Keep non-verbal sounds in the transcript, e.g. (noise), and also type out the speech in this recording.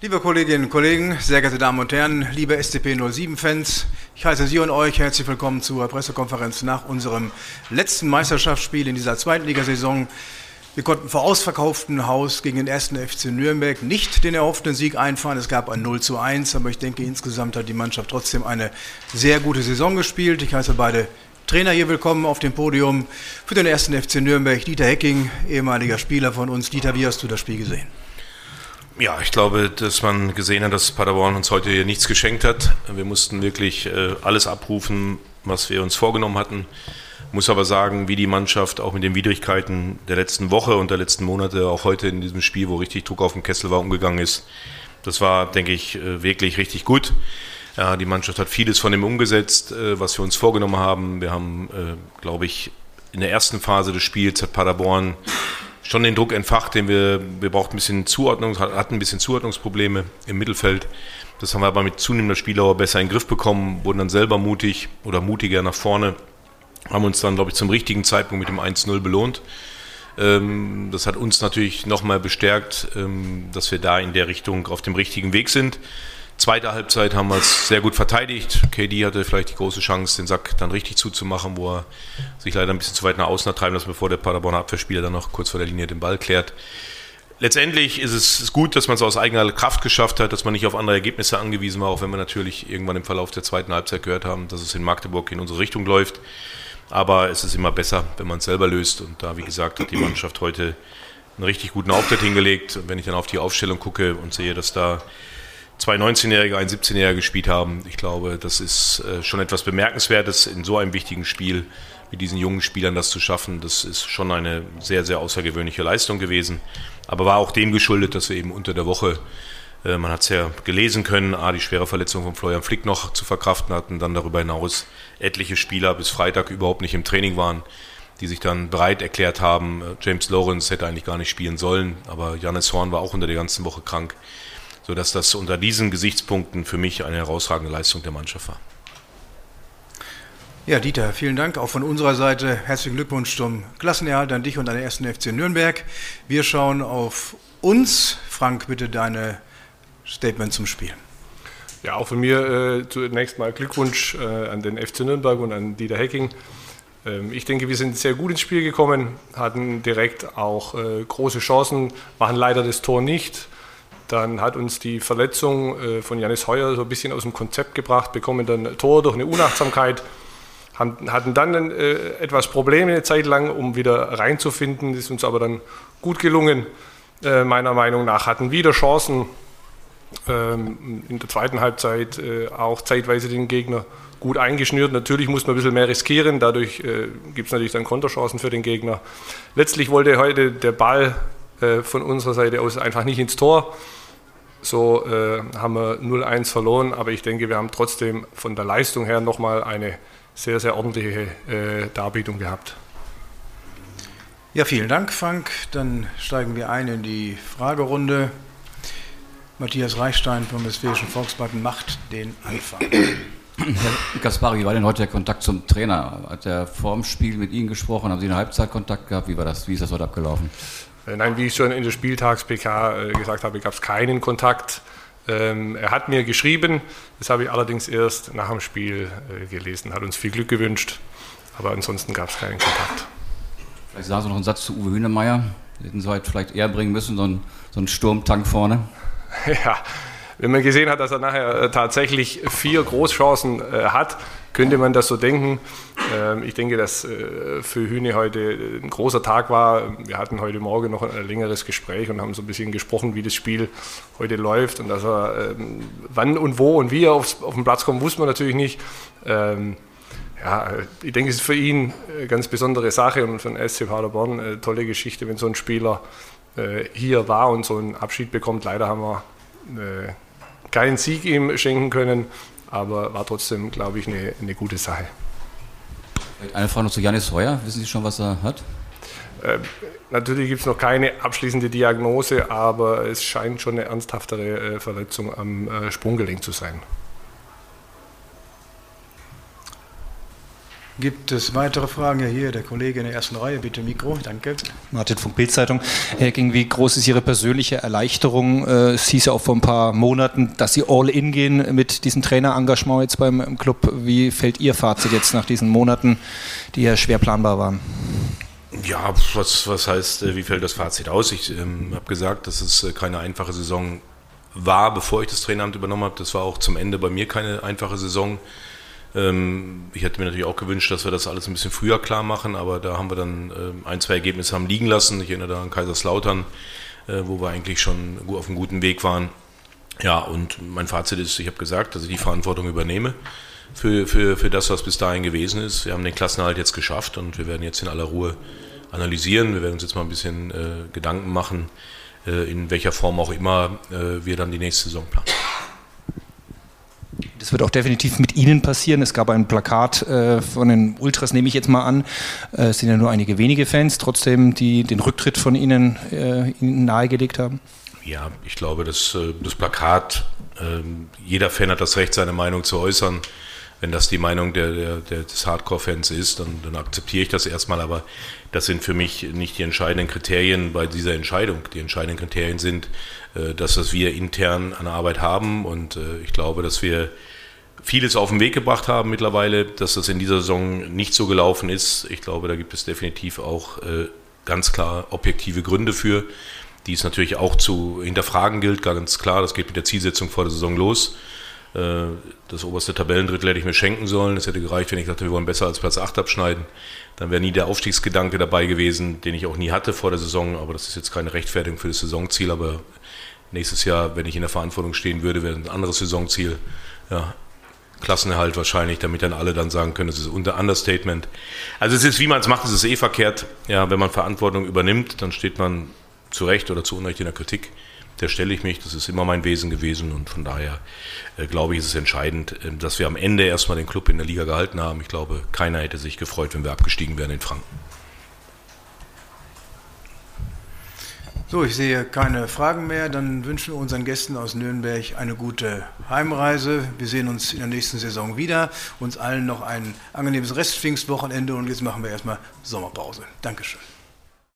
Liebe Kolleginnen und Kollegen, sehr geehrte Damen und Herren, liebe SCP 07-Fans, ich heiße Sie und euch herzlich willkommen zur Pressekonferenz nach unserem letzten Meisterschaftsspiel in dieser zweiten Ligasaison. Wir konnten vor ausverkauftem Haus gegen den ersten FC Nürnberg nicht den erhofften Sieg einfahren. Es gab ein 0 zu 1, aber ich denke, insgesamt hat die Mannschaft trotzdem eine sehr gute Saison gespielt. Ich heiße beide Trainer hier willkommen auf dem Podium für den ersten FC Nürnberg. Dieter Hecking, ehemaliger Spieler von uns. Dieter, wie hast du das Spiel gesehen? Ja, ich glaube, dass man gesehen hat, dass Paderborn uns heute hier nichts geschenkt hat. Wir mussten wirklich äh, alles abrufen, was wir uns vorgenommen hatten. Muss aber sagen, wie die Mannschaft auch mit den Widrigkeiten der letzten Woche und der letzten Monate, auch heute in diesem Spiel, wo richtig Druck auf dem Kessel war, umgegangen ist. Das war, denke ich, äh, wirklich richtig gut. Die Mannschaft hat vieles von dem umgesetzt, äh, was wir uns vorgenommen haben. Wir haben, glaube ich, in der ersten Phase des Spiels hat Paderborn schon den Druck entfacht, den wir, wir brauchten ein bisschen Zuordnung, hatten ein bisschen Zuordnungsprobleme im Mittelfeld. Das haben wir aber mit zunehmender Spieldauer besser in den Griff bekommen, wurden dann selber mutig oder mutiger nach vorne, haben uns dann, glaube ich, zum richtigen Zeitpunkt mit dem 1-0 belohnt. Ähm, das hat uns natürlich nochmal bestärkt, ähm, dass wir da in der Richtung auf dem richtigen Weg sind. Zweite Halbzeit haben wir es sehr gut verteidigt. KD hatte vielleicht die große Chance, den Sack dann richtig zuzumachen, wo er sich leider ein bisschen zu weit nach außen hat treiben lassen, bevor der Paderborner Abwehrspieler dann noch kurz vor der Linie den Ball klärt. Letztendlich ist es gut, dass man es aus eigener Kraft geschafft hat, dass man nicht auf andere Ergebnisse angewiesen war, auch wenn wir natürlich irgendwann im Verlauf der zweiten Halbzeit gehört haben, dass es in Magdeburg in unsere Richtung läuft. Aber es ist immer besser, wenn man es selber löst. Und da, wie gesagt, hat die Mannschaft heute einen richtig guten Auftritt hingelegt. Und wenn ich dann auf die Aufstellung gucke und sehe, dass da zwei 19-Jährige, ein 17-Jähriger gespielt haben. Ich glaube, das ist äh, schon etwas Bemerkenswertes in so einem wichtigen Spiel mit diesen jungen Spielern das zu schaffen. Das ist schon eine sehr, sehr außergewöhnliche Leistung gewesen. Aber war auch dem geschuldet, dass wir eben unter der Woche, äh, man hat es ja gelesen können, A, die schwere Verletzung von Florian Flick noch zu verkraften hatten, dann darüber hinaus etliche Spieler bis Freitag überhaupt nicht im Training waren, die sich dann bereit erklärt haben. James Lawrence hätte eigentlich gar nicht spielen sollen, aber Janis Horn war auch unter der ganzen Woche krank sodass das unter diesen Gesichtspunkten für mich eine herausragende Leistung der Mannschaft war. Ja, Dieter, vielen Dank auch von unserer Seite. Herzlichen Glückwunsch zum Klassenerhalt an dich und an den ersten FC Nürnberg. Wir schauen auf uns. Frank, bitte deine Statement zum Spiel. Ja, auch von mir äh, zunächst mal Glückwunsch äh, an den FC Nürnberg und an Dieter Hecking. Ähm, ich denke, wir sind sehr gut ins Spiel gekommen, hatten direkt auch äh, große Chancen, machen leider das Tor nicht. Dann hat uns die Verletzung äh, von Janis Heuer so ein bisschen aus dem Konzept gebracht, bekommen dann ein Tor durch eine Unachtsamkeit, hatten dann äh, etwas Probleme eine Zeit lang, um wieder reinzufinden, ist uns aber dann gut gelungen, äh, meiner Meinung nach, hatten wieder Chancen ähm, in der zweiten Halbzeit auch zeitweise den Gegner gut eingeschnürt. Natürlich muss man ein bisschen mehr riskieren, dadurch gibt es natürlich dann Konterchancen für den Gegner. Letztlich wollte heute der Ball von unserer Seite aus einfach nicht ins Tor. So äh, haben wir 0-1 verloren, aber ich denke, wir haben trotzdem von der Leistung her nochmal eine sehr, sehr ordentliche äh, Darbietung gehabt. Ja, vielen Dank, Frank. Dann steigen wir ein in die Fragerunde. Matthias Reichstein vom Westfälischen Volksparten macht den Anfang. Herr Gaspari, wie war denn heute der Kontakt zum Trainer? Hat er vor dem Spiel mit Ihnen gesprochen? Haben Sie einen Halbzeitkontakt gehabt? Wie war das? Wie ist das heute abgelaufen? Äh, nein, wie ich schon in der Spieltags-PK äh, gesagt habe, gab es keinen Kontakt. Ähm, er hat mir geschrieben, das habe ich allerdings erst nach dem Spiel äh, gelesen, hat uns viel Glück gewünscht, aber ansonsten gab es keinen Kontakt. Vielleicht sagen Sie noch einen Satz zu Uwe Hühnemeier. Hätten Sie heute vielleicht eher bringen müssen, so einen, so einen Sturmtank vorne. (laughs) Ja, wenn man gesehen hat, dass er nachher tatsächlich vier Großchancen hat, könnte man das so denken. Ähm, ich denke, dass äh, für Hühne heute ein großer Tag war. Wir hatten heute Morgen noch ein längeres Gespräch und haben so ein bisschen gesprochen, wie das Spiel heute läuft und dass er ähm, wann und wo und wie er auf den Platz kommt, wusste man natürlich nicht. Ähm, ja, ich denke, es ist für ihn eine ganz besondere Sache und für den SC Paderborn eine tolle Geschichte, wenn so ein Spieler äh, hier war und so einen Abschied bekommt. Leider haben wir äh, keinen Sieg ihm schenken können, aber war trotzdem, glaube ich, eine, eine gute Sache. Eine Frage noch zu Janis Heuer. Wissen Sie schon, was er hat? Äh, natürlich gibt es noch keine abschließende Diagnose, aber es scheint schon eine ernsthaftere äh, Verletzung am äh, Sprunggelenk zu sein. Gibt es weitere Fragen? Ja, hier der Kollege in der ersten Reihe, bitte Mikro, danke. Martin von Bildzeitung. Herr Ging, wie groß ist Ihre persönliche Erleichterung? Äh, es hieß ja auch vor ein paar Monaten, dass Sie all in gehen mit diesem Trainerengagement jetzt beim Club. Wie fällt Ihr Fazit jetzt nach diesen Monaten, die ja schwer planbar waren? Ja, was, was heißt, äh, wie fällt das Fazit aus? Ich ähm, habe gesagt, dass es äh, keine einfache Saison war, bevor ich das Traineramt übernommen habe. Das war auch zum Ende bei mir keine einfache Saison. Ähm, ich hätte mir natürlich auch gewünscht, dass wir das alles ein bisschen früher klar machen, aber da haben wir dann ähm, ein, zwei Ergebnisse haben liegen lassen. Ich erinnere da an Kaiserslautern, äh, wo wir eigentlich schon auf einem guten Weg waren. Ja, und mein Fazit ist, ich habe gesagt, dass ich die Verantwortung übernehme für, für, für das, was bis dahin gewesen ist. Wir haben den Klassenhalt jetzt geschafft und wir werden jetzt in aller Ruhe analysieren. Wir werden uns jetzt mal ein bisschen äh, Gedanken machen, äh, in welcher Form auch immer wir dann die nächste Saison planen. Das wird auch definitiv mit Ihnen passieren. Es gab ein Plakat äh, von den Ultras, nehme ich jetzt mal an. Äh, es sind ja nur einige wenige Fans, trotzdem, die den Rücktritt von Ihnen, äh, Ihnen nahegelegt haben. Ja, ich glaube, dass äh, das Plakat, ähm, jeder Fan hat das Recht, seine Meinung zu äußern. Wenn das die Meinung der, der, der des Hardcore-Fans ist, dann, dann akzeptiere ich das erstmal. Aber das sind für mich nicht die entscheidenden Kriterien bei dieser Entscheidung. Die entscheidenden Kriterien sind, äh, das, wir intern an Arbeit haben. Und äh, ich glaube, dass wir vieles auf den Weg gebracht haben mittlerweile, dass das in dieser Saison nicht so gelaufen ist. Ich glaube, da gibt es definitiv auch äh, ganz klar objektive Gründe für, die es natürlich auch zu hinterfragen gilt, ganz klar. Das geht mit der Zielsetzung vor der Saison los. Das oberste Tabellendrittel hätte ich mir schenken sollen. Es hätte gereicht, wenn ich dachte, wir wollen besser als Platz 8 abschneiden. Dann wäre nie der Aufstiegsgedanke dabei gewesen, den ich auch nie hatte vor der Saison. Aber das ist jetzt keine Rechtfertigung für das Saisonziel. Aber nächstes Jahr, wenn ich in der Verantwortung stehen würde, wäre ein anderes Saisonziel. Ja, Klassenerhalt wahrscheinlich, damit dann alle dann sagen können, es ist unter Understatement. Also es ist, wie man es macht, es ist eh verkehrt. Ja, wenn man Verantwortung übernimmt, dann steht man zu Recht oder zu Unrecht in der Kritik. Der stelle ich mich, das ist immer mein Wesen gewesen und von daher äh, glaube ich, ist es entscheidend, äh, dass wir am Ende erstmal den Club in der Liga gehalten haben. Ich glaube, keiner hätte sich gefreut, wenn wir abgestiegen wären in Franken. So, ich sehe keine Fragen mehr. Dann wünschen wir unseren Gästen aus Nürnberg eine gute Heimreise. Wir sehen uns in der nächsten Saison wieder. Uns allen noch ein angenehmes Restpfingstwochenende und jetzt machen wir erstmal Sommerpause. Dankeschön.